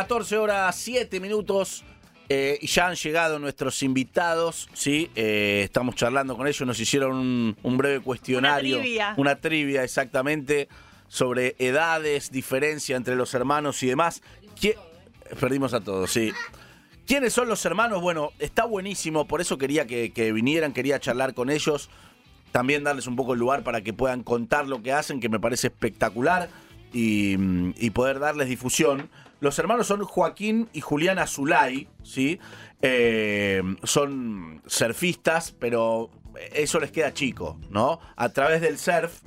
14 horas 7 minutos. eh, y ya han llegado nuestros invitados, ¿sí? Eh, estamos charlando con ellos, nos hicieron un, un breve cuestionario. Una trivia. Una trivia, exactamente, sobre edades, diferencia entre los hermanos y demás. ¿Qui- Perdimos a todos, sí. ¿Quiénes son los hermanos? Bueno, está buenísimo, por eso quería que, que vinieran, quería charlar con ellos, también darles un poco el lugar para que puedan contar lo que hacen, que me parece espectacular, y, y poder darles difusión. Los hermanos son Joaquín y Julián Azulay, ¿sí? Eh, son surfistas, pero eso les queda chico, ¿no? A través del surf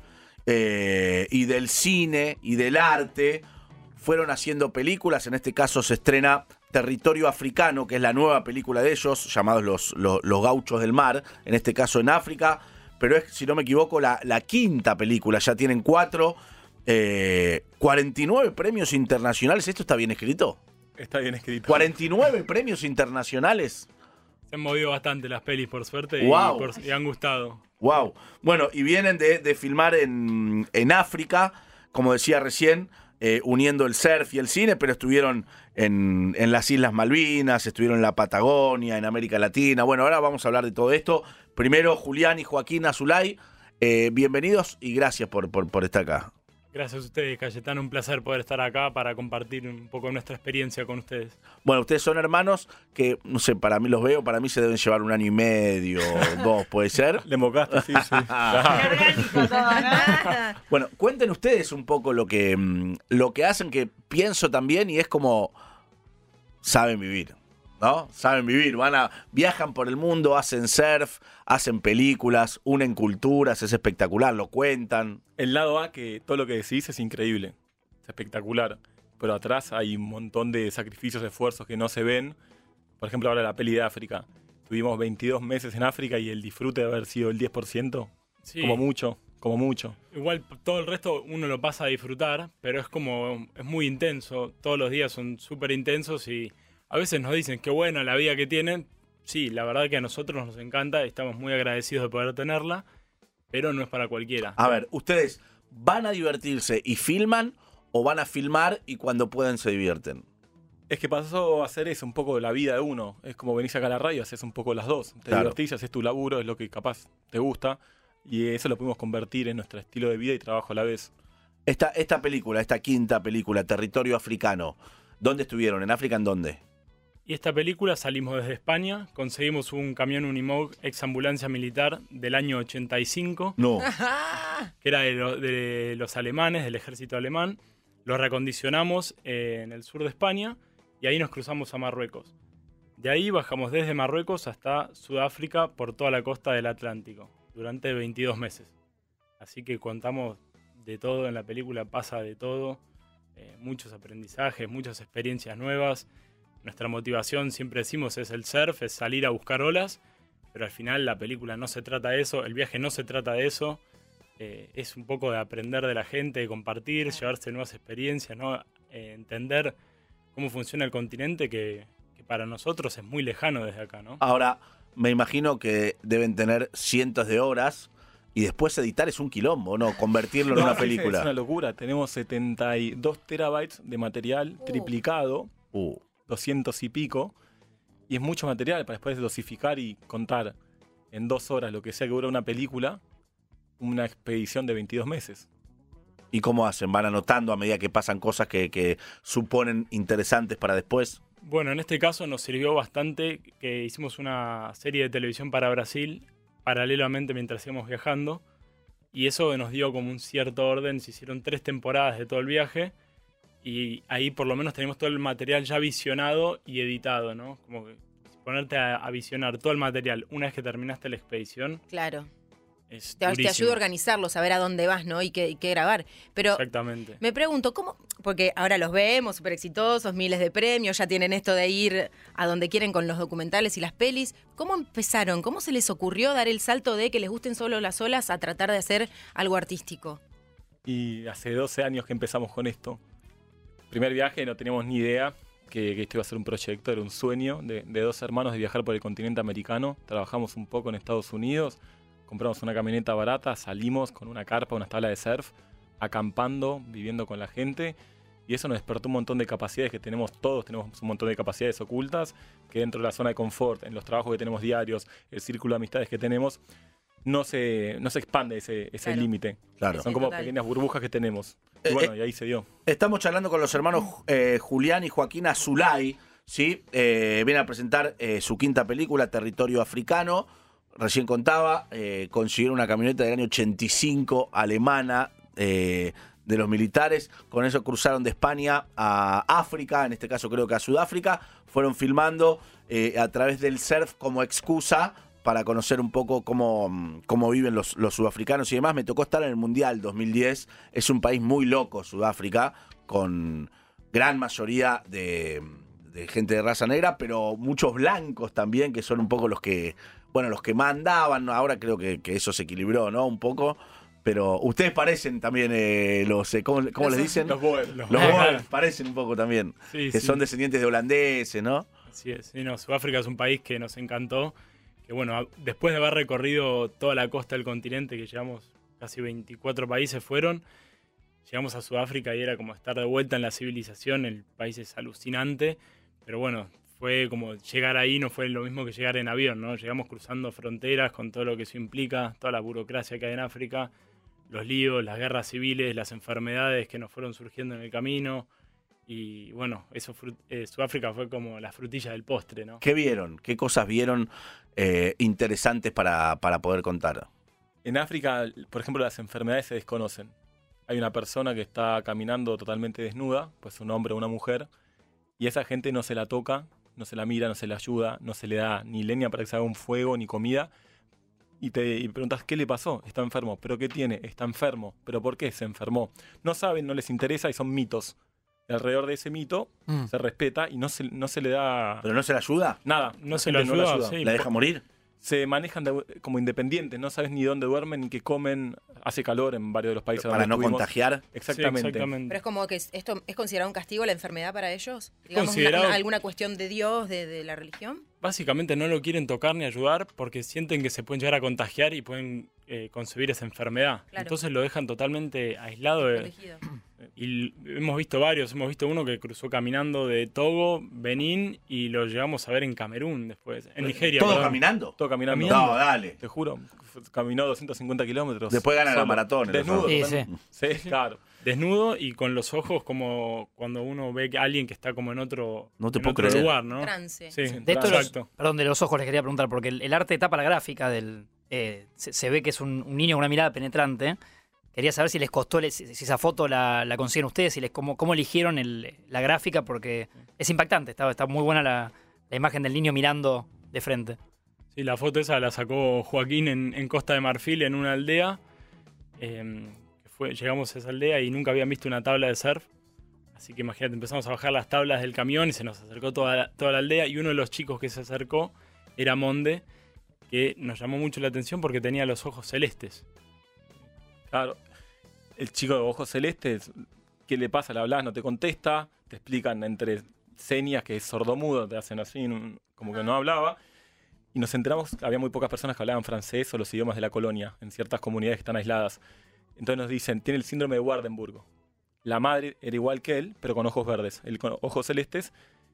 eh, y del cine y del arte fueron haciendo películas. En este caso se estrena Territorio Africano, que es la nueva película de ellos, llamados Los, los, los Gauchos del Mar, en este caso en África. Pero es, si no me equivoco, la, la quinta película. Ya tienen cuatro. Eh, 49 premios internacionales. ¿Esto está bien escrito? Está bien escrito. 49 premios internacionales. Se han movido bastante las pelis, por suerte, Guau. y, por- y han gustado. Wow. Bueno, y vienen de, de filmar en, en África, como decía recién, eh, uniendo el surf y el cine, pero estuvieron en, en las Islas Malvinas, estuvieron en la Patagonia, en América Latina. Bueno, ahora vamos a hablar de todo esto. Primero, Julián y Joaquín Azulay, eh, bienvenidos y gracias por, por, por estar acá. Gracias a ustedes, Cayetano. Un placer poder estar acá para compartir un poco nuestra experiencia con ustedes. Bueno, ustedes son hermanos que, no sé, para mí los veo, para mí se deben llevar un año y medio, dos, ¿puede ser? Le mocaste, sí, sí. Bueno, cuenten ustedes un poco lo que, mm, lo que hacen, que pienso también, y es como saben vivir, ¿no? Saben vivir, van a, viajan por el mundo, hacen surf, hacen películas, unen culturas, es espectacular, lo cuentan. El lado A, que todo lo que decís es increíble, es espectacular. Pero atrás hay un montón de sacrificios, esfuerzos que no se ven. Por ejemplo, ahora la peli de África. Tuvimos 22 meses en África y el disfrute de haber sido el 10%, Sí, como mucho, como mucho. igual todo el resto uno lo pasa a disfrutar, pero es como, es muy intenso. Todos los días son súper intensos y a veces nos dicen qué buena la vida que tienen. Sí, la verdad que a nosotros nos encanta, estamos muy agradecidos de poder tenerla, pero no es para cualquiera. A ver, ustedes van a divertirse y filman o van a filmar y cuando pueden se divierten. Es que pasó a hacer eso, un poco de la vida de uno. Es como venís acá a la radio, haces un poco las dos. Te Claro. divertís, haces tu laburo, es lo que capaz te gusta. Y eso lo pudimos convertir en nuestro estilo de vida y trabajo a la vez. Esta, esta película, esta quinta película, Territorio Africano, ¿dónde estuvieron? ¿En África en dónde? Y esta película salimos desde España, conseguimos un camión Unimog ex ambulancia militar del año 85, No. que era de, lo- de los alemanes, del ejército alemán. Lo recondicionamos eh, en el sur de España y ahí nos cruzamos a Marruecos. De ahí bajamos desde Marruecos hasta Sudáfrica por toda la costa del Atlántico durante 22 meses. Así que contamos de todo en la película, pasa de todo, eh, muchos aprendizajes, muchas experiencias nuevas. Nuestra motivación, siempre decimos, es el surf, es salir a buscar olas, pero al final la película no se trata de eso, el viaje no se trata de eso, eh, es un poco de aprender de la gente, de compartir, llevarse nuevas experiencias, ¿no? Eh, entender cómo funciona el continente que, que para nosotros es muy lejano desde acá, ¿no? Ahora, me imagino que deben tener cientos de horas y después editar es un quilombo, ¿no? Convertirlo en una sí, Es una película. locura. Tenemos 72 terabytes de material Uh. triplicado, Uh, 200 y pico. Y es mucho material para después dosificar y contar en dos horas lo que sea que dura una película, una expedición de 22 meses. ¿Y cómo hacen? ¿Van anotando a medida que pasan cosas que, que suponen interesantes para después? Bueno, en este caso nos sirvió bastante que hicimos una serie de televisión para Brasil paralelamente mientras íbamos viajando y eso nos dio como un cierto orden. Se hicieron tres temporadas de todo el viaje y ahí por lo menos tenemos todo el material ya visionado y editado, ¿no? Como que ponerte a, a visionar todo el material una vez que terminaste la expedición Claro. es Te, te ayuda a organizarlo, saber a dónde vas, ¿no? Y qué, y qué grabar. Pero Exactamente. me pregunto, ¿cómo? Porque ahora los vemos, súper exitosos, miles de premios, ya tienen esto de ir a donde quieren con los documentales y las pelis. ¿Cómo empezaron? ¿Cómo se les ocurrió dar el salto de que les gusten solo las olas a tratar de hacer algo artístico? Y hace 12 años que empezamos con esto. Primer viaje, no teníamos ni idea que, que esto iba a ser un proyecto, era un sueño de, dos hermanos de viajar por el continente americano. Trabajamos un poco en Estados Unidos, compramos una camioneta barata, salimos con una carpa, una tabla de surf, acampando, viviendo con la gente. Y eso nos despertó un montón de capacidades que tenemos todos, tenemos un montón de capacidades ocultas, que dentro de la zona de confort, en los trabajos que tenemos diarios, el círculo de amistades que tenemos, no se, no se expande ese, ese Claro. límite. Claro. Son Sí, como total. pequeñas burbujas que tenemos. Y Eh, bueno, eh, y ahí se dio. Estamos charlando con los hermanos eh, Julián y Joaquín Azulay, ¿sí? Eh, viene a presentar eh, su quinta película, Territorio Africano. Recién contaba, eh, consiguieron una camioneta del año 85 alemana eh, de los militares. Con eso cruzaron de España a África, en este caso creo que a Sudáfrica. Fueron filmando eh, a través del surf como excusa para conocer un poco cómo, cómo viven los, los sudafricanos y demás. Me tocó estar en el Mundial 2010. Es un país muy loco, Sudáfrica, con gran mayoría de, de gente de raza negra, pero muchos blancos también, que son un poco los que, bueno, los que mandaban. Ahora creo que, que eso se equilibró, ¿no? Un poco. Pero ustedes parecen también eh, los, eh, ¿cómo, cómo Los- les dicen? Los Boer. Los Boers parecen un poco también. Sí, que sí. son descendientes de holandeses, ¿no? Así es. Sí, no, Sudáfrica es un país que nos encantó. Que bueno, después de haber recorrido toda la costa del continente, que llevamos casi 24 países fueron, llegamos a Sudáfrica y era como estar de vuelta en la civilización. El país es alucinante. Pero bueno, fue como llegar ahí no fue lo mismo que llegar en avión, ¿no? Llegamos cruzando fronteras con todo lo que eso implica, toda la burocracia que hay en África, los líos, las guerras civiles, las enfermedades que nos fueron surgiendo en el camino. Y bueno, eso eh, Sudáfrica fue como la frutilla del postre, ¿no? ¿Qué vieron? ¿Qué cosas vieron eh, interesantes para, para poder contar? En África, por ejemplo, las enfermedades se desconocen. Hay una persona que está caminando totalmente desnuda, pues un hombre o una mujer, y esa gente no se la toca, no se la mira, no se la ayuda, no se le da ni leña para que se haga un fuego, ni comida. Y te y preguntas, ¿qué le pasó? Está enfermo. ¿Pero qué tiene? Está enfermo. ¿Pero por qué se enfermó? No saben, no les interesa y son mitos. Alrededor de ese mito Mm. se respeta y no se, no se le da ¿Pero no se la ayuda? nada. No se lo gente no la ayuda, sí. ¿La deja morir? se manejan de- como independientes, no sabes ni dónde duermen ni qué comen. Hace calor en varios de los países Para donde no estuvimos. contagiar. Sí, Exactamente. Pero es como que es- esto es considerado un castigo la enfermedad para ellos. Digamos, una- considerado- una- alguna cuestión de Dios, de, de la religión. Básicamente no lo quieren tocar ni ayudar porque sienten que se pueden llegar a contagiar y pueden eh, concebir esa enfermedad. Claro. Entonces lo dejan totalmente aislado. de- y hemos visto varios, hemos visto uno que cruzó caminando de Togo, Benín y lo llegamos a ver en Camerún después, en Nigeria. ¿Todo perdón. caminando? Todo caminando. No, dale. Te juro, caminó 250 kilómetros. Después gana la maratón, el Desnudo. Sí, totalmente. Sí, claro. Desnudo y con los ojos como cuando uno ve que alguien que está como en otro, No te en puedo otro creer. lugar, ¿no? Trance. Sí. De esto los, perdón, de los ojos les quería preguntar, porque el, el arte tapa la gráfica del. eh, se, se ve que es un, un niño con una mirada penetrante. Quería saber si les costó, si, si esa foto la, la consiguen ustedes, si les, cómo, cómo eligieron el- la gráfica, porque es impactante, está, está muy buena la, la imagen del niño mirando de frente. Sí, la foto esa la sacó Joaquín en, en Costa de Marfil, en una aldea. Eh, que fue, llegamos a esa aldea y nunca habían visto una tabla de surf. Así que imagínate, empezamos a bajar las tablas del camión y se nos acercó toda la, toda la aldea. Y uno de los chicos que se acercó era Monde, que nos llamó mucho la atención porque tenía los ojos celestes. Claro. El chico de ojos celestes, ¿qué le pasa? Le hablas, no te contesta, te explican entre señas que es sordomudo, te hacen así, como que no hablaba. Y nos enteramos que había muy pocas personas que hablaban francés o los idiomas de la colonia, en ciertas comunidades que están aisladas. Entonces nos dicen, tiene el síndrome de Wardenburgo. La madre era igual que él, pero con ojos verdes. El con ojos celestes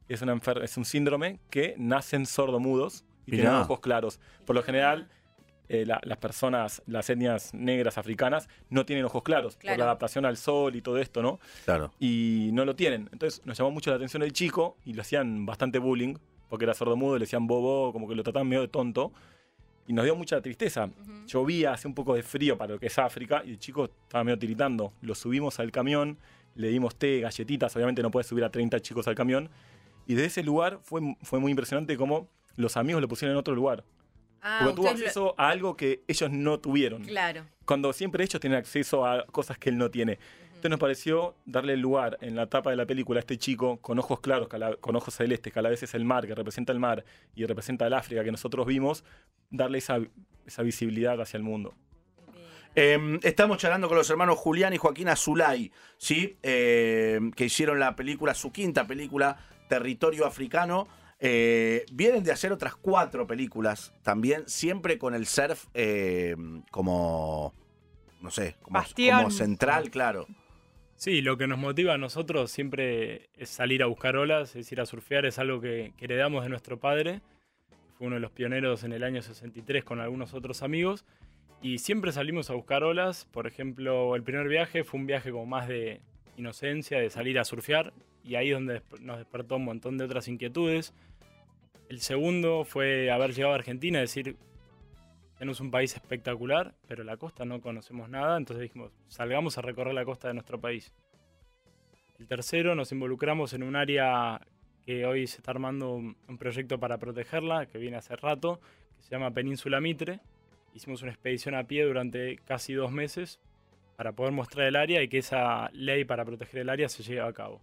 es, una enfer- es un síndrome que nacen sordomudos y Mirá. tienen ojos claros. Por lo general, eh, la- las personas, las etnias negras africanas, no tienen ojos claros por la adaptación al sol y todo esto, ¿no? Claro. Y no lo tienen. Entonces nos llamó mucho la atención el chico y le hacían bastante bullying, porque era sordomudo, le decían bobo, como que lo trataban medio de tonto. Y nos dio mucha tristeza. Llovía, hacía un poco de frío para lo que es África, y el chico estaba medio tiritando. Lo subimos al camión, le dimos té, galletitas, obviamente no puedes subir a 30 chicos al camión. Y de ese lugar fue, fue muy impresionante cómo los amigos lo pusieron en otro lugar. Ah, Porque tuvo lo- acceso a algo que ellos no tuvieron. Claro. Cuando siempre ellos tienen acceso a cosas que él no tiene. Entonces nos pareció darle el lugar en la tapa de la película a este chico con ojos claros, con ojos celestes, que a la vez es el mar, que representa el mar y representa el África que nosotros vimos, darle esa, esa visibilidad hacia el mundo. Eh, estamos charlando con los hermanos Julián y Joaquín Azulay, ¿sí? Eh, que hicieron la película, su quinta película, Territorio Africano. Eh, vienen de hacer otras cuatro películas también, siempre con el surf eh, como, no sé, como central, claro. Sí, lo que nos motiva a nosotros siempre es salir a buscar olas, es ir a surfear, es algo que, que heredamos de nuestro padre. Fue uno de los pioneros en el año 63 con algunos otros amigos. Y siempre salimos a buscar olas. Por ejemplo, el primer viaje fue un viaje como más de inocencia, de salir a surfear. Y ahí es donde nos despertó un montón de otras inquietudes. El segundo fue haber llegado a Argentina, decir, tenemos un país espectacular, pero la costa no conocemos nada, entonces dijimos, salgamos a recorrer la costa de nuestro país. El tercero, nos involucramos en un área que hoy se está armando un, proyecto para protegerla, que viene hace rato, que se llama Península Mitre. Hicimos una expedición a pie durante casi dos meses para poder mostrar el área y que esa ley para proteger el área se lleve a cabo.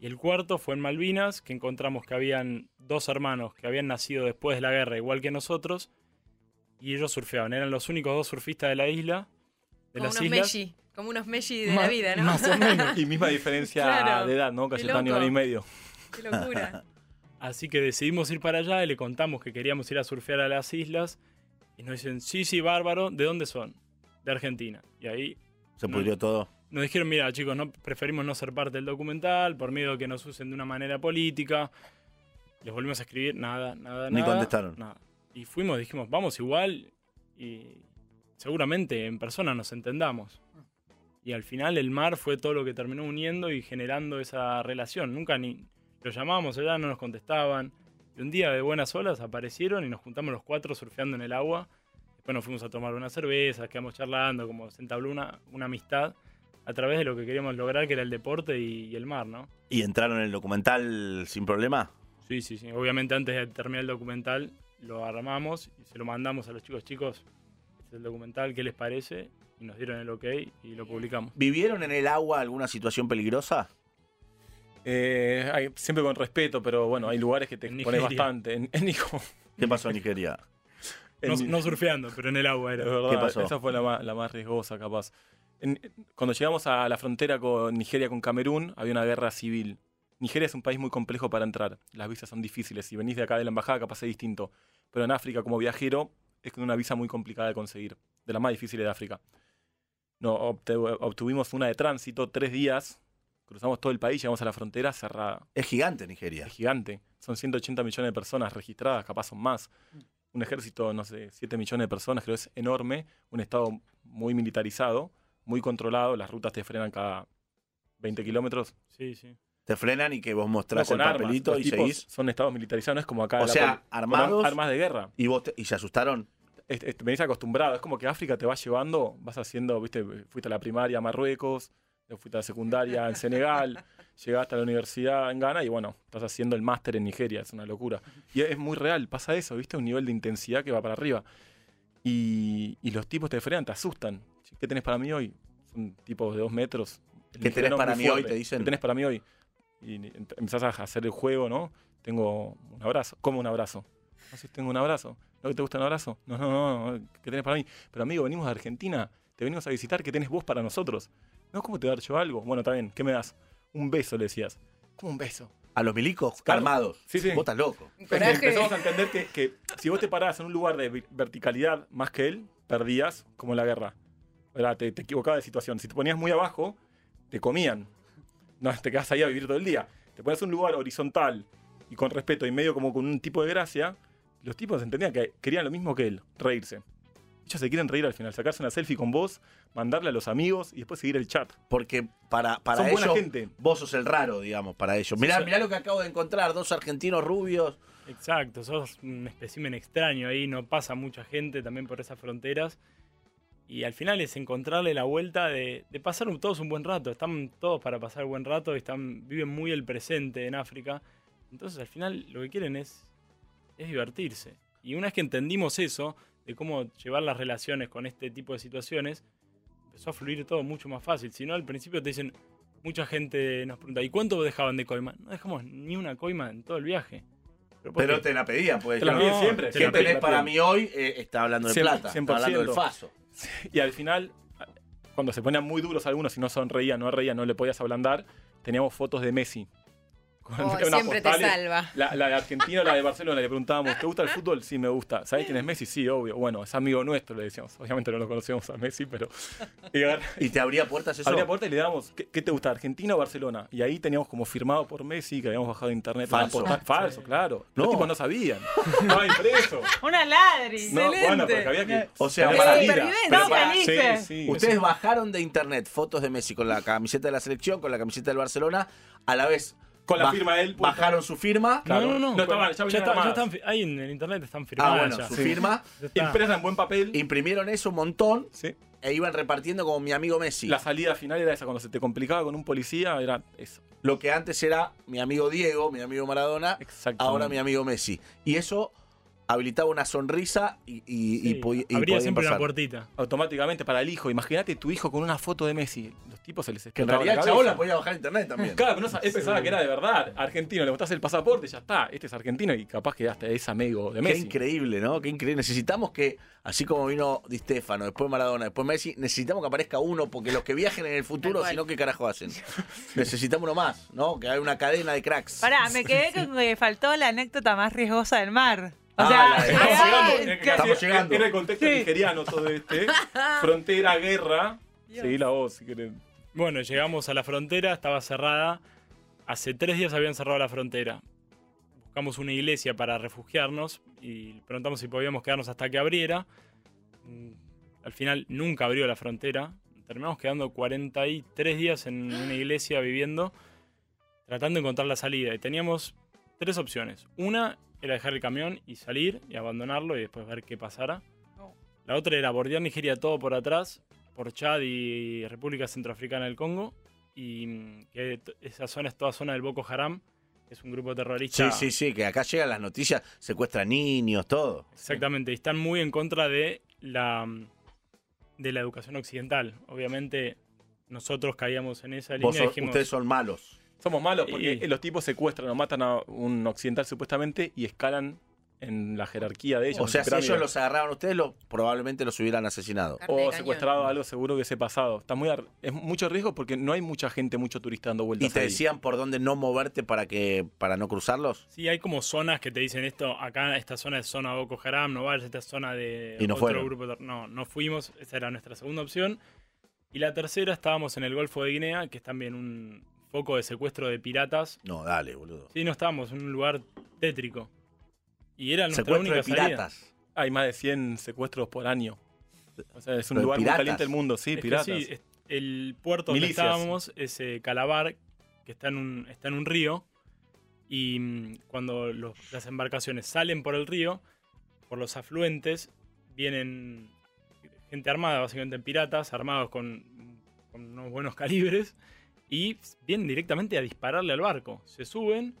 Y el cuarto fue en Malvinas, que encontramos que habían dos hermanos que habían nacido después de la guerra, igual que nosotros, y ellos surfeaban. Eran los únicos dos surfistas de la isla, de como las unos islas. Messi, como unos Messi de Ma- la vida, ¿no? Más o menos. Y misma diferencia Claro. de edad, ¿no? Casi un año y medio. Qué locura. Así que decidimos ir para allá y le contamos que queríamos ir a surfear a las islas. Y nos dicen, sí, sí, bárbaro, ¿de dónde son? De Argentina. Y ahí Se pudrió todo. nos dijeron, mira chicos, no preferimos no ser parte del documental por miedo a que nos usen de una manera política. Les volvimos a escribir, nada, nada, Ni nada. contestaron. Nada. Y fuimos, dijimos, vamos igual y seguramente en persona nos entendamos. Y al final el mar fue todo lo que terminó uniendo y generando esa relación. Nunca ni los llamábamos allá, no nos contestaban. Y un día de buenas olas aparecieron y nos juntamos los cuatro surfeando en el agua. Después nos fuimos a tomar una cerveza, quedamos charlando, como se entabló una, una amistad a través de lo que queríamos lograr, que era el deporte y, y el mar, ¿no? ¿Y entraron en el documental sin problema? Sí, sí, sí. Obviamente antes de terminar el documental lo armamos y se lo mandamos a los chicos. Chicos, este es el documental, ¿qué les parece? Y nos dieron el ok y lo publicamos. ¿Vivieron en el agua alguna situación peligrosa? Eh, hay- siempre con respeto, pero bueno, hay lugares que te expones bastante. En, en Nico- ¿Qué pasó en Nigeria? No, en- no surfeando, pero en el agua era. verdad, ¿Qué pasó? Esa fue la más, la más riesgosa, capaz. En- cuando llegamos a la frontera con Nigeria con Camerún, había una guerra civil. Nigeria es un país muy complejo para entrar. Las visas son difíciles. Si venís de acá de la embajada, capaz es distinto. Pero en África, como viajero, es una visa muy complicada de conseguir. De las más difíciles de África. No, obtuvimos una de tránsito, tres días. Cruzamos todo el país, llegamos a la frontera cerrada. Es gigante Nigeria. Es gigante. Son 180 millones de personas registradas, capaz son más. Un ejército, no sé, 7 millones de personas, creo que es enorme. Un estado muy militarizado, muy controlado. Las rutas te frenan cada 20 kilómetros. Sí, sí. Te frenan y que vos No, mostrás con el armas. papelito Los y seguís. Son estados militarizados, no es como acá. O sea, armados. Armas de guerra. Y vos te- y se asustaron. Es- es- venís acostumbrado. Es como que África te va llevando, vas haciendo, viste, fuiste a la primaria a Marruecos, fuiste a la secundaria en Senegal, llegaste a la universidad en Ghana y bueno, estás haciendo el máster en Nigeria, es una locura. Y es muy real, pasa eso, viste, un nivel de intensidad que va para arriba. Y, y los tipos te frenan, te asustan. ¿Qué tenés para mí hoy? Son tipos de dos metros. El ¿Qué tenés para mí hoy? Te dicen. ¿Qué tenés para mí hoy? Y em- empezás a hacer el juego, ¿no? Tengo un abrazo. ¿Cómo un abrazo? No sé si tengo un abrazo. ¿No te gusta un abrazo? No, no, no, no. ¿Qué tenés para mí? Pero amigo, venimos de Argentina. Te venimos a visitar. ¿Qué tenés vos para nosotros? No, ¿cómo te dar yo algo? Bueno, está bien. ¿Qué me das? Un beso, le decías. ¿Cómo un beso? A los milicos Claro. armados. Sí, sí. Vos estás loco. Que empezamos a entender que, que si vos te parabas en un lugar de verticalidad más que él, perdías como en la guerra. Te, te equivocabas de situación. Si te ponías muy abajo, te comían. No, te quedas ahí a vivir todo el día. Te pones un lugar horizontal y con respeto y medio como con un tipo de gracia, los tipos entendían que querían lo mismo que él, reírse. Ellos se quieren reír al final, sacarse una selfie con vos, mandarle a los amigos y después seguir el chat. Porque para, para Son buena ellos, gente. vos sos el raro, digamos, para ellos. Mirá, sí. mirá lo que acabo de encontrar, dos argentinos rubios. Exacto, sos un espécimen extraño ahí, no pasa mucha gente también por esas fronteras. Y al final es encontrarle la vuelta de, de pasar un- todos un buen rato. Están todos para pasar buen rato, están, viven muy el presente en África. Entonces al final lo que quieren es, es divertirse. Y una vez que entendimos eso, de cómo llevar las relaciones con este tipo de situaciones, empezó a fluir todo mucho más fácil. Si no, al principio te dicen, mucha gente nos pregunta, ¿y cuánto dejaban de coima? No dejamos ni una coima en todo el viaje. ¿por Pero te la pedían, pues. Te la ¿no? siempre. te ¿Qué la tenés para mí hoy? Eh, está hablando de plata. Está hablando del 100%. faso. Y al final, cuando se ponían muy duros algunos y no sonreían, no reían, no le podías ablandar, teníamos fotos de Messi. Oh, siempre te salva. La, la de Argentina o la de Barcelona, le preguntábamos, ¿te gusta el fútbol? Sí, me gusta. ¿Sabés quién es Messi? Sí, obvio. Bueno, es amigo nuestro, le decíamos. Obviamente no lo conocíamos a Messi, pero... Y agar- ¿Y te abría puertas eso? abría puerta y le dábamos, ¿qué, qué te gusta, Argentina o Barcelona? Y ahí teníamos como firmado por Messi, que habíamos bajado de internet. una Falso. postal- Falso, claro. No. Los tipos no sabían. Estaba impreso. Una ladri. No, bueno, porque había que... O sea, para- No, sí, sí. Ustedes bajaron de internet fotos de Messi con la camiseta de la selección, con la camiseta del Barcelona, a la vez Con la baj- firma de él puesta. Bajaron su firma. Claro. No, no, no. No estaban, ya venían está- ya armadas. están, fi- ahí en el internet están Ah, firmadas. bueno, ya. su Sí. firma. Ya está. Impresa en buen papel. Imprimieron eso un montón Sí. e iban repartiendo como mi amigo Messi. La salida final era esa, cuando se te complicaba con un policía, era eso. Lo que antes era mi amigo Diego, mi amigo Maradona, Exactamente. ahora mi amigo Messi. Y eso habilitaba una sonrisa y, y, y Sí, po- y Habría podían siempre pasar. una puertita. Automáticamente para el hijo. Imagínate tu hijo con una foto de Messi. Los tipos se les Que en realidad el chabón la podía bajar a internet también. Claro, pero no, él pensaba que era de verdad. Argentino, le mostrás el pasaporte, ya está. Este es argentino y capaz que hasta es amigo de Qué Messi. increíble, ¿no? Qué increíble. Necesitamos que, así como vino Di Stefano, después Maradona, después Messi, necesitamos que aparezca uno, porque los que viajen en el futuro, si no, ¿qué carajo hacen? necesitamos uno más, ¿no? Que haya una cadena de cracks. Pará, me quedé con que faltó la anécdota más riesgosa del mar. O Ah, sea, Estamos ah, llegando, Estamos llegando. Era el contexto Sí. nigeriano todo este. Frontera, guerra. Seguí la voz si querés. Bueno, llegamos a la frontera, estaba cerrada. Hace tres días habían cerrado la frontera. Buscamos una iglesia para refugiarnos y preguntamos si podíamos quedarnos hasta que abriera. Mm, Al final nunca abrió la frontera. Terminamos quedando 43 días en una iglesia viviendo, tratando de encontrar la salida. Y teníamos tres opciones. Una era dejar el camión y salir y abandonarlo y después ver qué pasara. La otra era bordear Nigeria todo por atrás, por Chad y República Centroafricana del Congo. Y mm, que esa zona es toda zona del Boko Haram, que es un grupo terrorista. Sí, sí, sí, que acá llegan las noticias, secuestran niños, todo. Exactamente, y están muy en contra de la, mm, de la educación occidental. Obviamente nosotros caíamos en esa línea dijimos, ustedes son malos. Somos malos porque Y- los tipos secuestran o matan a un occidental supuestamente y escalan en la jerarquía de ellos. O sea, si ellos los agarraron a ustedes, lo, probablemente los hubieran asesinado. O secuestrado algo seguro que ese pasado. Está muy ar- es mucho riesgo porque no hay mucha gente, mucho turista dando vueltas. ¿Y te ahí. decían por dónde no moverte para que para no cruzarlos? Sí, hay como zonas que te dicen esto, acá esta zona es zona Boko Haram, no vayas a esta zona de Y no otro fueron. grupo. No, no fuimos, esa era nuestra segunda opción. Y la tercera estábamos en el Golfo de Guinea, que es también un foco de secuestro de piratas. No, dale, boludo. Sí, no estábamos en un lugar tétrico. Y era nuestra única de salida. piratas. Hay más de 100 secuestros por año. O sea, es un Pero lugar piratas. muy caliente del mundo, sí, Es que piratas. sí, el puerto donde estábamos es eh, Calabar, que está en un, está en un río. Y mm, cuando los- las embarcaciones salen por el río, por los afluentes, vienen gente armada, básicamente piratas, armados con, con unos buenos calibres, y vienen directamente a dispararle al barco. Se suben,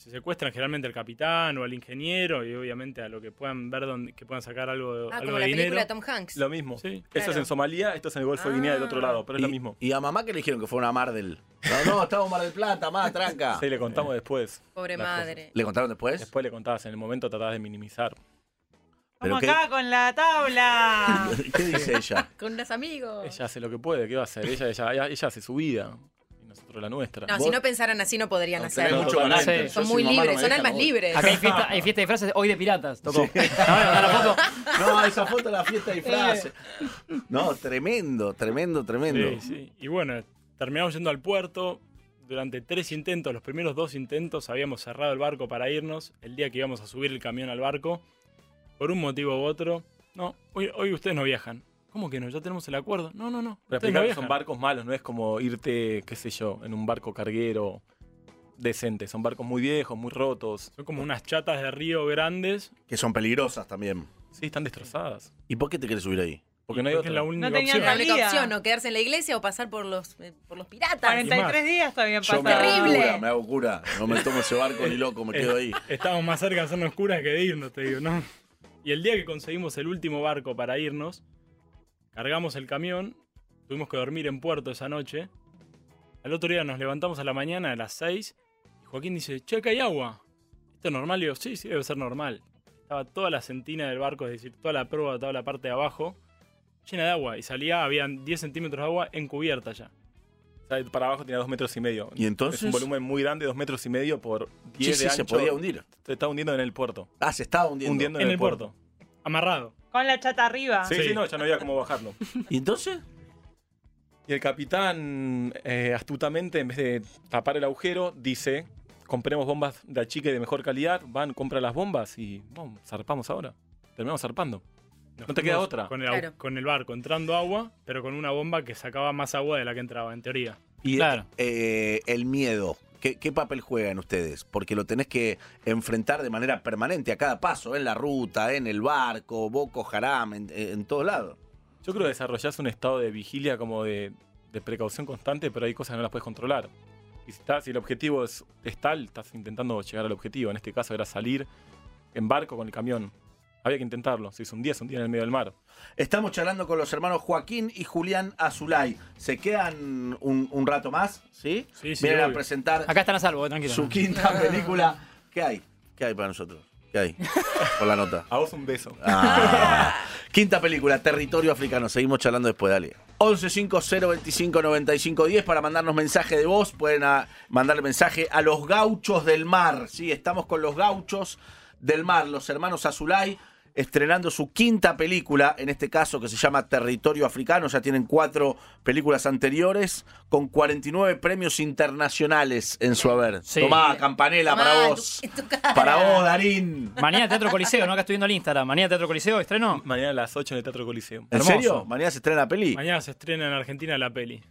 se secuestran generalmente al capitán o al ingeniero, y obviamente a lo que puedan ver donde, que puedan sacar algo, Ah, algo como de la dinero. película de Tom Hanks. Lo mismo. Sí. Esto es en Somalia, esto es en el Golfo de Guinea del otro Ah. lado, pero es lo mismo. ¿Y a mamá que le dijeron que fue una Mar del.? No, no, estamos en Mar del Plata, más tranca. Sí, le contamos después. Pobre madre. ¿Le contaron después? Después le contabas, en el momento tratabas de minimizar. ¿Pero acá con la tabla. ¿Qué dice ella? Con los amigos. Ella hace lo que puede, ¿qué va a hacer? Ella, ella, ella, ella hace su vida nosotros la nuestra. No, Vos- si no pensaran así no podrían No, hacerlo. mucho. Sí. Son muy libres, son almas libres. Acá hay fiesta, hay fiesta de frases hoy de piratas, tocó. ¿No? Esa foto de la fiesta de disfraces. No, tremendo, tremendo, tremendo. Sí, sí. Y bueno, terminamos yendo al puerto. Durante tres intentos, los primeros dos intentos, habíamos cerrado el barco para irnos. El día que íbamos a subir el camión al barco, por un motivo u otro, no, hoy, hoy ustedes no viajan. ¿Cómo que no? Ya tenemos el acuerdo. No, no, no. Pero no son barcos malos, no es como irte, qué sé yo, en un barco carguero decente. Son barcos muy viejos, muy rotos. Son como unas chatas de río grandes. Que son peligrosas también. Sí, están destrozadas. ¿y por qué te quieres subir ahí? Porque no hay otra. la única No tenían. La única opción, o quedarse en la iglesia o pasar por los, eh, por los piratas. 43 días todavía Yo me hago pasaron. Terrible. cura, me hago cura. No me tomo ese barco ni loco, me quedo ahí. Estábamos más cerca de hacernos curas que de irnos, te digo, ¿no? Y el día que conseguimos el último barco para irnos, cargamos el camión, tuvimos que dormir en puerto esa noche. Al otro día nos levantamos a la mañana a las 6 y Joaquín dice, che, acá hay agua. ¿Esto es normal? Y yo, sí, sí, debe ser normal. Estaba toda la sentina del barco, es decir, toda la proa, toda la parte de abajo, llena de agua. Y salía, habían 10 centímetros de agua encubierta ya. sea, para abajo tenía dos metros y medio. ¿Y entonces? Es un volumen muy grande, dos metros y medio por Sí, 10 sí, de se ancho. podía hundir. Se está hundiendo en el puerto. Ah, se estaba hundiendo. Hundiendo en, En el, el puerto. Amarrado. Con la chata arriba. Sí, Sí. sí, no, ya no había cómo bajarlo. ¿Y entonces? Y el capitán, eh, astutamente, en vez de tapar el agujero, dice: compremos bombas de achique de mejor calidad. Van, compra las bombas y vamos, zarpamos ahora. Terminamos zarpando. Nos No te queda otra. Con el, Claro. con el barco entrando agua, pero con una bomba que sacaba más agua de la que entraba, en teoría. Y Claro. eh, el miedo. ¿Qué, qué papel juegan ustedes? Porque lo tenés que enfrentar de manera permanente a cada paso, en la ruta, en el barco, Boko Haram, en, en todos lados. Yo creo que desarrollás un estado de vigilia como de, precaución constante, pero hay cosas que no las puedes controlar. Y si, el objetivo es tal, estás intentando llegar al objetivo. En este caso era salir en barco con el camión. Había que intentarlo. Si es un día, es un día en el medio del mar. Estamos charlando con los hermanos Joaquín y Julián Azulay. ¿Se quedan un, un rato más? ¿Sí? Sí, sí, Vienen a presentar Acá están a salvo, tranquilo. su quinta película. ¿Qué hay? ¿Qué hay para nosotros? ¿Qué hay? Por la nota. A vos un beso. Ah. Quinta película, Territorio Africano. Seguimos charlando después, dale. 1150259510 para mandarnos mensaje de voz. Pueden mandarle mensaje a los gauchos del mar. Sí, estamos con los gauchos del mar, los hermanos Azulay, estrenando su quinta película, en este caso que se llama Territorio Africano. Ya tienen cuatro películas anteriores con 49 premios internacionales en su haber. Sí. Tomá, campanela Tomá, para vos. tu- tu. Para vos, Darín. Mañana Teatro Coliseo, ¿no? Acá estoy viendo el Instagram. Mañana Teatro Coliseo, estreno. Mañana a las 8 en el Teatro Coliseo. ¿En Hermoso. serio? ¿Mañana se estrena la peli? Mañana se estrena en Argentina la peli.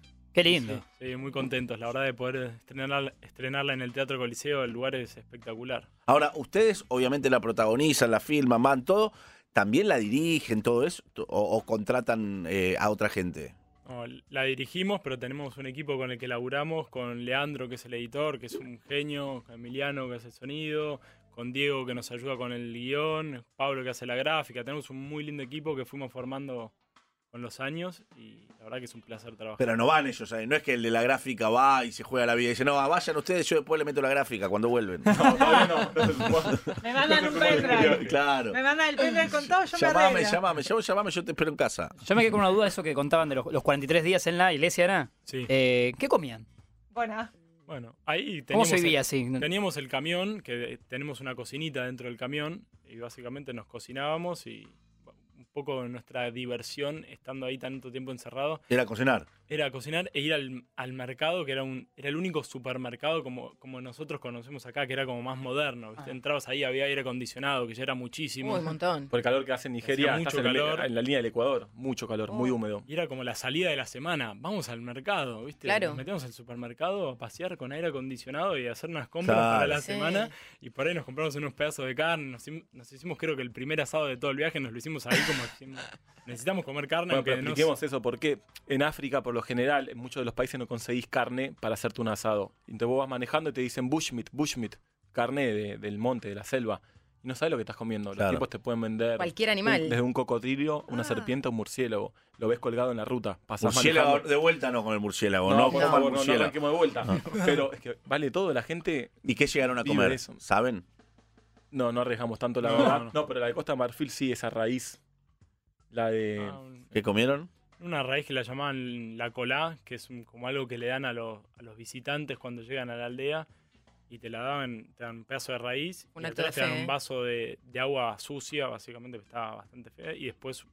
Qué lindo. Sí, sí, muy contentos. La verdad de poder estrenarla, estrenarla en el Teatro Coliseo, el lugar es espectacular. Ahora, ustedes obviamente la protagonizan, la filman, van todo. ¿También la dirigen todo eso? ¿O, o contratan eh, a otra gente? No, la dirigimos, pero tenemos un equipo con el que laburamos, con Leandro, que es el editor, que es un genio, con Emiliano, que hace el sonido, con Diego, que nos ayuda con el guion, Pablo, que hace la gráfica. Tenemos un muy lindo equipo que fuimos formando con los años y la verdad que es un placer trabajar. Pero no van ellos ahí. No es que el de la gráfica va y se juega la vida y dice, no, vayan ustedes, yo después le meto la gráfica cuando vuelven. No, todavía no. se. Me mandan un se pendrive. claro. Me mandan el pendrive con todo, yo me Llamame, arreglo. llamame, yo, llamame, yo te espero en casa. Yo me quedé con una duda de eso que contaban de los, los 43 días en la iglesia, ¿era? Sí. Eh, ¿Qué comían? Bueno, Bueno, ahí ¿Cómo teníamos se el- vivía así? Teníamos el camión, que tenemos una cocinita dentro del camión, y básicamente nos cocinábamos y poco nuestra diversión, estando ahí tanto tiempo encerrado, Era cocinar. era cocinar e ir al, al mercado, que era un era el único supermercado como, como nosotros conocemos acá, que era como más moderno. ¿viste? Ah. Entrabas ahí, había aire acondicionado, que ya era muchísimo. Uy, un montón. Por el calor que hace en Nigeria, estás mucho en, calor. en la línea del Ecuador. Mucho calor, muy húmedo. Y era como la salida de la semana. Vamos al mercado, ¿viste? Claro. Nos metíamos al supermercado a pasear con aire acondicionado y a hacer unas compras Claro. para la Sí. semana. Y por ahí nos compramos unos pedazos de carne. Nos, nos hicimos, creo que el primer asado de todo el viaje nos lo hicimos ahí como necesitamos comer carne. Bueno, aunque pero no expliquemos eso, porque en África, por lo general, en muchos de los países no conseguís carne para hacerte un asado. Y entonces vos vas manejando y te dicen bushmeat, bushmeat, carne de- del monte, de la selva. Y no sabes lo que estás comiendo. Claro. Los tipos te pueden vender Cualquier un- animal. desde un cocodrilo, una Ah. serpiente, un murciélago. Lo ves colgado en la ruta. Pasás Murciélago, manejando. de vuelta no con el murciélago, No, no, por favor, no, no de vuelta. Pero es que vale todo, la gente. ¿Y qué llegaron a comer? eso. ¿Saben? No, no arriesgamos tanto, la No, verdad. no. No, pero la de Costa de Marfil sí, esa raíz. La de. Ah, un- ¿Qué comieron? una raíz que la llamaban la colá, que es un- como algo que le dan a los, a los visitantes cuando llegan a la aldea. Y te la daban, te dan un pedazo de raíz. Un y atrás te dan un ¿eh? vaso de, de agua sucia, básicamente, que estaba bastante fea. Y después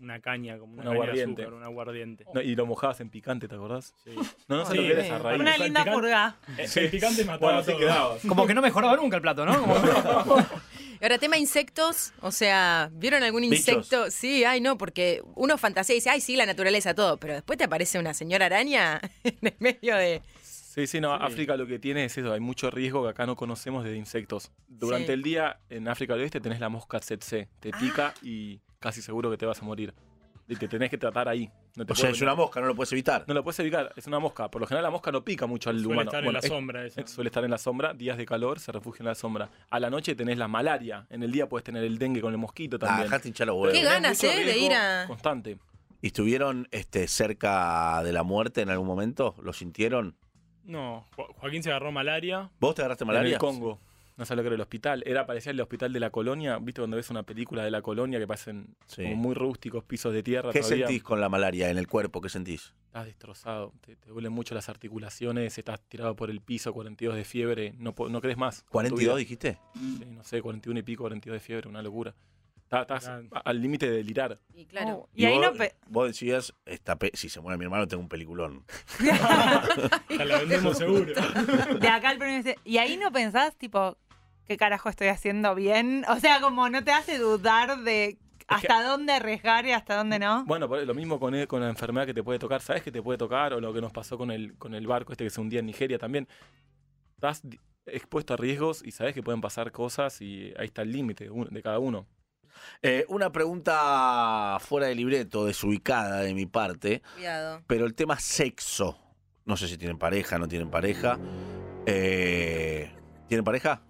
una caña, como una Un caña aguardiente. de azúcar, un aguardiente. no, y lo mojabas en picante, ¿te acordás? Sí. No, no sé Sí. lo que era esa Sí. raíz. una linda purga. El- El picante mataba Bueno, todo. quedabas. Como que no mejoraba nunca el plato, ¿no? Como- ahora, tema insectos, o sea, ¿vieron algún Bichos. insecto? Sí, ay, no, porque uno fantasea y dice, ay, sí, la naturaleza, todo, pero después te aparece una señora araña en el medio de... Sí, sí, no, Sí. África lo que tiene es eso, hay mucho riesgo que acá no conocemos de insectos. Durante Sí. el día en África del Oeste tenés la mosca tsetse, te Ah. pica y casi seguro que te vas a morir. Y te tenés que tratar ahí. No te O sea, es una mosca, no lo puedes evitar. No lo puedes evitar, es una mosca. Por lo general la mosca no pica mucho al Suele humano. estar Bueno, en la es- sombra esa. Suele estar en la sombra, días de calor, se refugia en la sombra. A la noche tenés la malaria, en el día puedes tener el dengue con el mosquito Ah, también. dejate hinchar los Qué huevos. Tenés ganas, ¿eh? de ir a- Constante. ¿Y estuvieron este, cerca de la muerte en algún momento? ¿Lo sintieron? No, Jo- Joaquín se agarró malaria. ¿Vos te agarraste En malaria? el Congo. No sabía lo que era el hospital. Era parecía el hospital de la colonia. ¿Viste cuando ves una película de la colonia que parecen Sí. como muy rústicos, pisos de tierra? ¿Qué todavía? sentís con la malaria en el cuerpo? ¿Qué sentís? Estás destrozado. Te, te duelen mucho las articulaciones. Estás tirado por el piso, 42 de fiebre. No, no crees más. con tu ¿42 vida. dijiste? Sí, no sé, 41 y pico, 42 de fiebre. Una locura. Estás, al límite de delirar. Y claro. Oh, y ahí vos, no pe- vos decías, esta pe- si se muere mi hermano tengo un peliculón. La vendemos seguro. de acá al primer dice, y ahí no pensás, tipo, ¿qué carajo estoy haciendo bien? O sea, como no te hace dudar de hasta dónde arriesgar y hasta dónde no. Bueno, lo mismo con, con la enfermedad que te puede tocar. ¿Sabes que te puede tocar? O lo que nos pasó con el, con el barco este que se hundía en Nigeria también. Estás expuesto a riesgos y sabes que pueden pasar cosas y ahí está el límite de cada uno. Eh, una pregunta fuera de libreto, desubicada de mi parte, Cuidado. pero el tema sexo. No sé si tienen pareja, no tienen pareja. Eh, ¿Tienen pareja?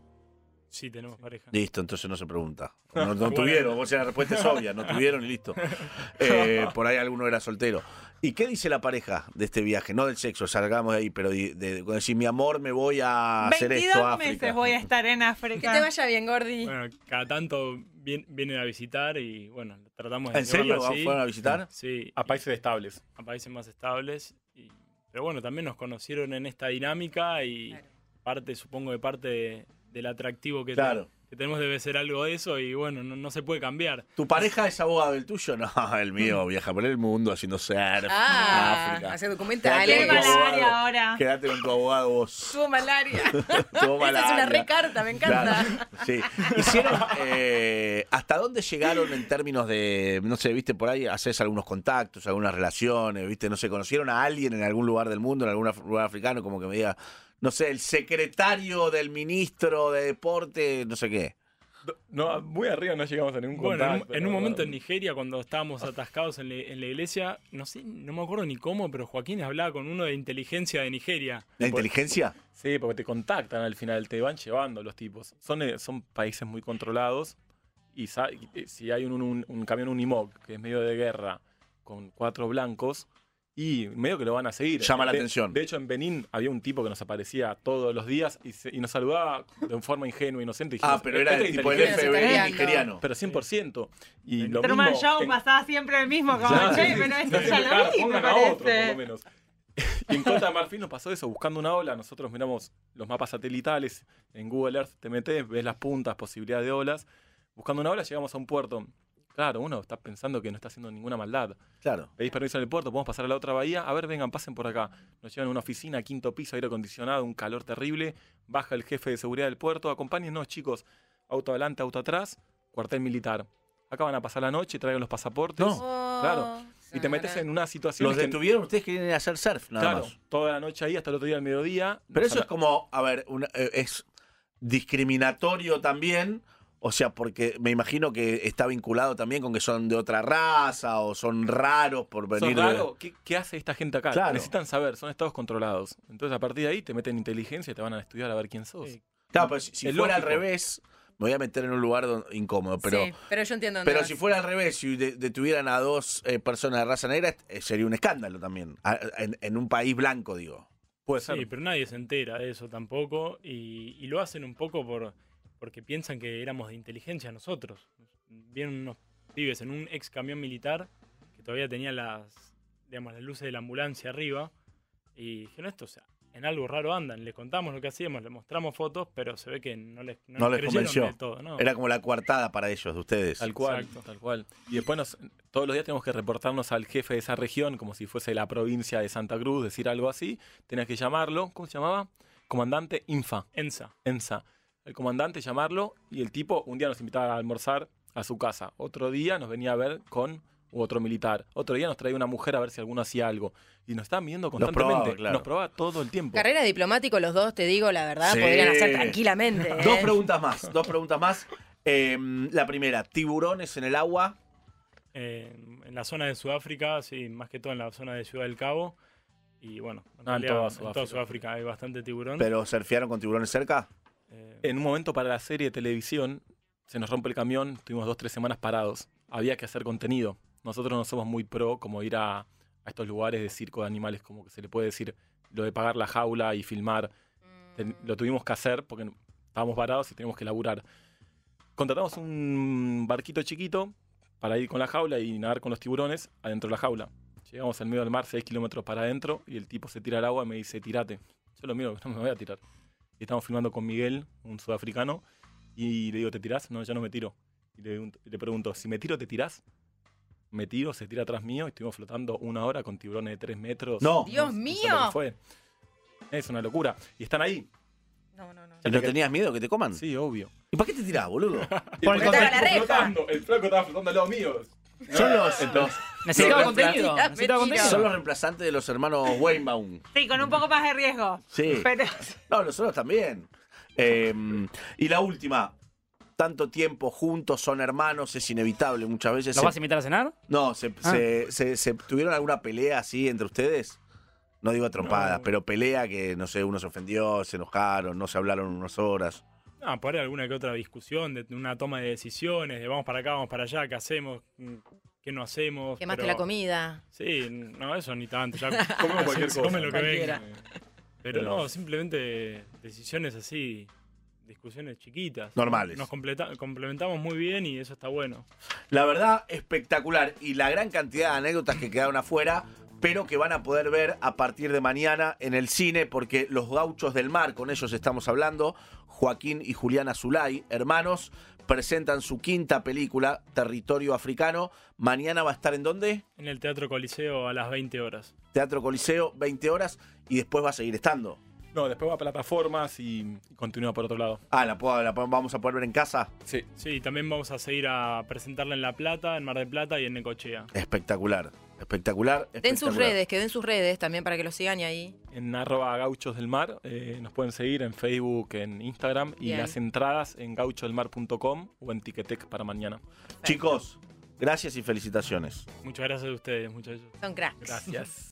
Sí, tenemos pareja. Listo, entonces no se pregunta. No, tuvieron, o sea, la respuesta es obvia, no tuvieron y listo. Eh, por ahí alguno era soltero. ¿Y qué dice la pareja de este viaje? No del sexo, salgamos de ahí, pero de, de- cuando decís, mi amor, me voy a hacer 22 esto a África. meses voy a estar en Que África. te vaya bien, Gordi. Bueno, cada tanto vien- vienen a visitar y bueno, tratamos de ¿En serio? así. ¿Fueron a visitar? Sí, A países estables. a países más estables. y- pero bueno, también nos conocieron en esta dinámica y Claro. parte, supongo que parte de- del atractivo que, Claro. que tenemos debe ser algo de eso y bueno, no, no se puede cambiar. ¿Tu pareja es abogado del tuyo? No, el mío viaja por el mundo haciendo surf. Ah, África. hace Quédate documentales. Qué con tu malaria abogado. ahora. Quédate con tu abogado vos. Tuvo malaria. Tuvo Esa es una malaria. recarta, me encanta. Claro, sí. Hicieron, eh, ¿hasta dónde llegaron en términos de, no sé, viste, por ahí haces algunos contactos, algunas relaciones, viste, no sé, conocieron a alguien en algún lugar del mundo, en algún lugar africano, como que me diga, no sé, el secretario del ministro de deporte, no sé qué. No, muy arriba no llegamos a ningún Bueno, en, un- contacto. en un momento en Nigeria, cuando estábamos atascados en, la- en la iglesia, no sé, no me acuerdo ni cómo, pero Joaquín hablaba con uno de inteligencia de Nigeria. ¿La inteligencia? Sí, porque te contactan al final, te van llevando los tipos. Son, eh, son países muy controlados y, eh, si hay un, un- un camión Unimog que es medio de guerra con cuatro blancos y medio que lo van a seguir. Llama la De- atención. De hecho, en Benín había un tipo que nos aparecía todos los días y, se- y nos saludaba de forma ingenua, inocente. y Ah, dijimos, pero era "Este el tipo del inteligente". Inteligente. FBI Nigeriano. Pero 100%. Y lo Truman mismo Show en- pasaba siempre el mismo, como, Claro, che, pero esto ya lo vi, me pongan a otro, por parece. lo menos. Y en Costa de Marfil nos pasó eso, buscando una ola. Nosotros miramos los mapas satelitales, en Google Earth te metes, ves las puntas, posibilidad de olas. Buscando una ola llegamos a un puerto. Claro, uno está pensando que no está haciendo ninguna maldad. Claro. Pedís permiso en el puerto, podemos pasar a la otra bahía. A ver, vengan, pasen por acá. Nos llevan a una oficina, quinto piso, aire acondicionado, un calor terrible. Baja el jefe de seguridad del puerto. Acompáñennos, chicos. Auto adelante, auto atrás. Cuartel militar. Acá van a pasar la noche, traigan los pasaportes. No. Claro. Y te metes en una situación. Los que- detuvieron, ustedes querían ir a hacer surf, nada Claro, más. toda la noche ahí hasta el otro día al mediodía. Pero eso es como, a ver, una- eh, es discriminatorio también. O sea, porque me imagino que está vinculado también con que son de otra raza o son raros por ¿Sos venir. de- raro? ¿Qué, qué hace esta gente acá? Claro. Necesitan saber, son estados controlados. Entonces a partir de ahí te meten inteligencia y te van a estudiar a ver quién sos. Sí. Claro, pero si, fuera al revés, me voy a meter en un lugar incómodo. Pero, sí, pero yo entiendo pero vas. si fuera al revés, si de- detuvieran a dos eh, personas de raza negra, eh, sería un escándalo también. A- En, en un país blanco, digo. Puede ser. Sí, pero nadie se entera de eso tampoco y, y lo hacen un poco por porque piensan que éramos de inteligencia nosotros. Vienen unos pibes en un ex camión militar que todavía tenía las, digamos, las luces de la ambulancia arriba y dijeron esto, o sea, en algo raro andan. Les contamos lo que hacíamos, les mostramos fotos, pero se ve que no les, no No les convenció. del todo. ¿no? Era como la coartada para ellos, de ustedes. Tal cual, Exacto. tal cual. Y después nos- todos los días tenemos que reportarnos al jefe de esa región, como si fuese la provincia de Santa Cruz, decir algo así. Tenías que llamarlo, ¿cómo se llamaba? Comandante Infa, ENSA. ENSA. El comandante llamarlo y el tipo un día nos invitaba a almorzar a su casa. Otro día nos venía a ver con otro militar. Otro día nos traía una mujer a ver si alguno hacía algo. Y nos estaban viendo probaba, constantemente. claro. Nos probaba todo el tiempo. Carrera diplomático, los dos, te digo la verdad, Sí. podrían hacer tranquilamente. ¿eh? Dos preguntas más, dos preguntas más. Eh, la primera, tiburones en el agua. Eh, en la zona de Sudáfrica, sí, más que todo en la zona de Ciudad del Cabo. Y bueno, en, Ah, en en toda Sudáfrica hay bastante tiburón. Pero surfearon con tiburones cerca. Eh, En un momento para la serie de televisión se nos rompe el camión, estuvimos dos, tres semanas parados. Había que hacer contenido. Nosotros no somos muy pro como ir a, a estos lugares de circo de animales, como que se le puede decir lo de pagar la jaula y filmar. Mm. Lo tuvimos que hacer porque estábamos varados y teníamos que laburar. Contratamos un barquito chiquito para ir con la jaula y nadar con los tiburones adentro de la jaula. Llegamos al medio del mar, 6 kilómetros para adentro, y el tipo se tira al agua y me dice, tirate. Yo lo miro, no me voy a tirar. Y estamos filmando con Miguel, un sudafricano, y le digo, ¿te tirás? No, yo no me tiro. Y le, pregunto- le pregunto, si me tiro, ¿te tirás? Me tiro, se tira atrás mío, y estuvimos flotando una hora con tiburones de 3 metros. No. Dios sé lo mío. fue. Es una locura. Y están ahí. No, no, no. ¿Y no tenías miedo que te coman? Sí, obvio. ¿Y para qué te tirás, boludo? Por el porque contexto. estaba la reja. flotando, El flaco estaba flotando al lado mío. Son los, Necesitaba contenido. Necesitaba contenido. son los reemplazantes de los hermanos Weinbaum. Sí, con un poco más de riesgo. Sí. Pero No, nosotros también. Eh, y la última. Tanto tiempo juntos, son hermanos, es inevitable muchas veces. ¿Los se- vas a invitar a cenar? No, se, Ah. se- se- se- ¿tuvieron alguna pelea así entre ustedes? No digo trompadas, No. pero pelea que, no sé, uno se ofendió, se enojaron, no se hablaron unas horas. Ah, por ahí alguna que otra discusión, de una toma de decisiones, de vamos para acá, vamos para allá, qué hacemos, Mm, qué no hacemos. Quemaste pero- la comida. Sí, no, eso ni tanto. Ya Comemos cualquier se come cosa. lo que venga. Pero no, simplemente decisiones así, discusiones chiquitas. Normales. Nos complementamos muy bien y eso está bueno. La verdad, espectacular. Y la gran cantidad de anécdotas que quedaron afuera, pero que van a poder ver a partir de mañana en el cine, porque los gauchos del mar, con ellos estamos hablando, Joaquín y Juliana Zulay, hermanos, presentan su quinta película, Territorio Africano. Mañana va a estar en dónde? En el Teatro Coliseo a las 20 horas. Teatro Coliseo, 20 horas, y después va a seguir estando. No, después va a plataformas y, continúa por otro lado. Ah, ¿la, puedo- la vamos a poder ver en casa. Sí. Sí, también vamos a seguir a presentarla en La Plata, en Mar del Plata y en Necochea. Espectacular, espectacular. Den sus espectacular. redes, que den sus redes también para que lo sigan y ahí. En arroba gauchos del mar. eh, nos pueden seguir en Facebook, en Instagram. Y las entradas en gauchodelmar.com o en Ticketek para mañana. Chicos, gracias y felicitaciones. Muchas gracias a ustedes, muchachos. Son cracks. Gracias.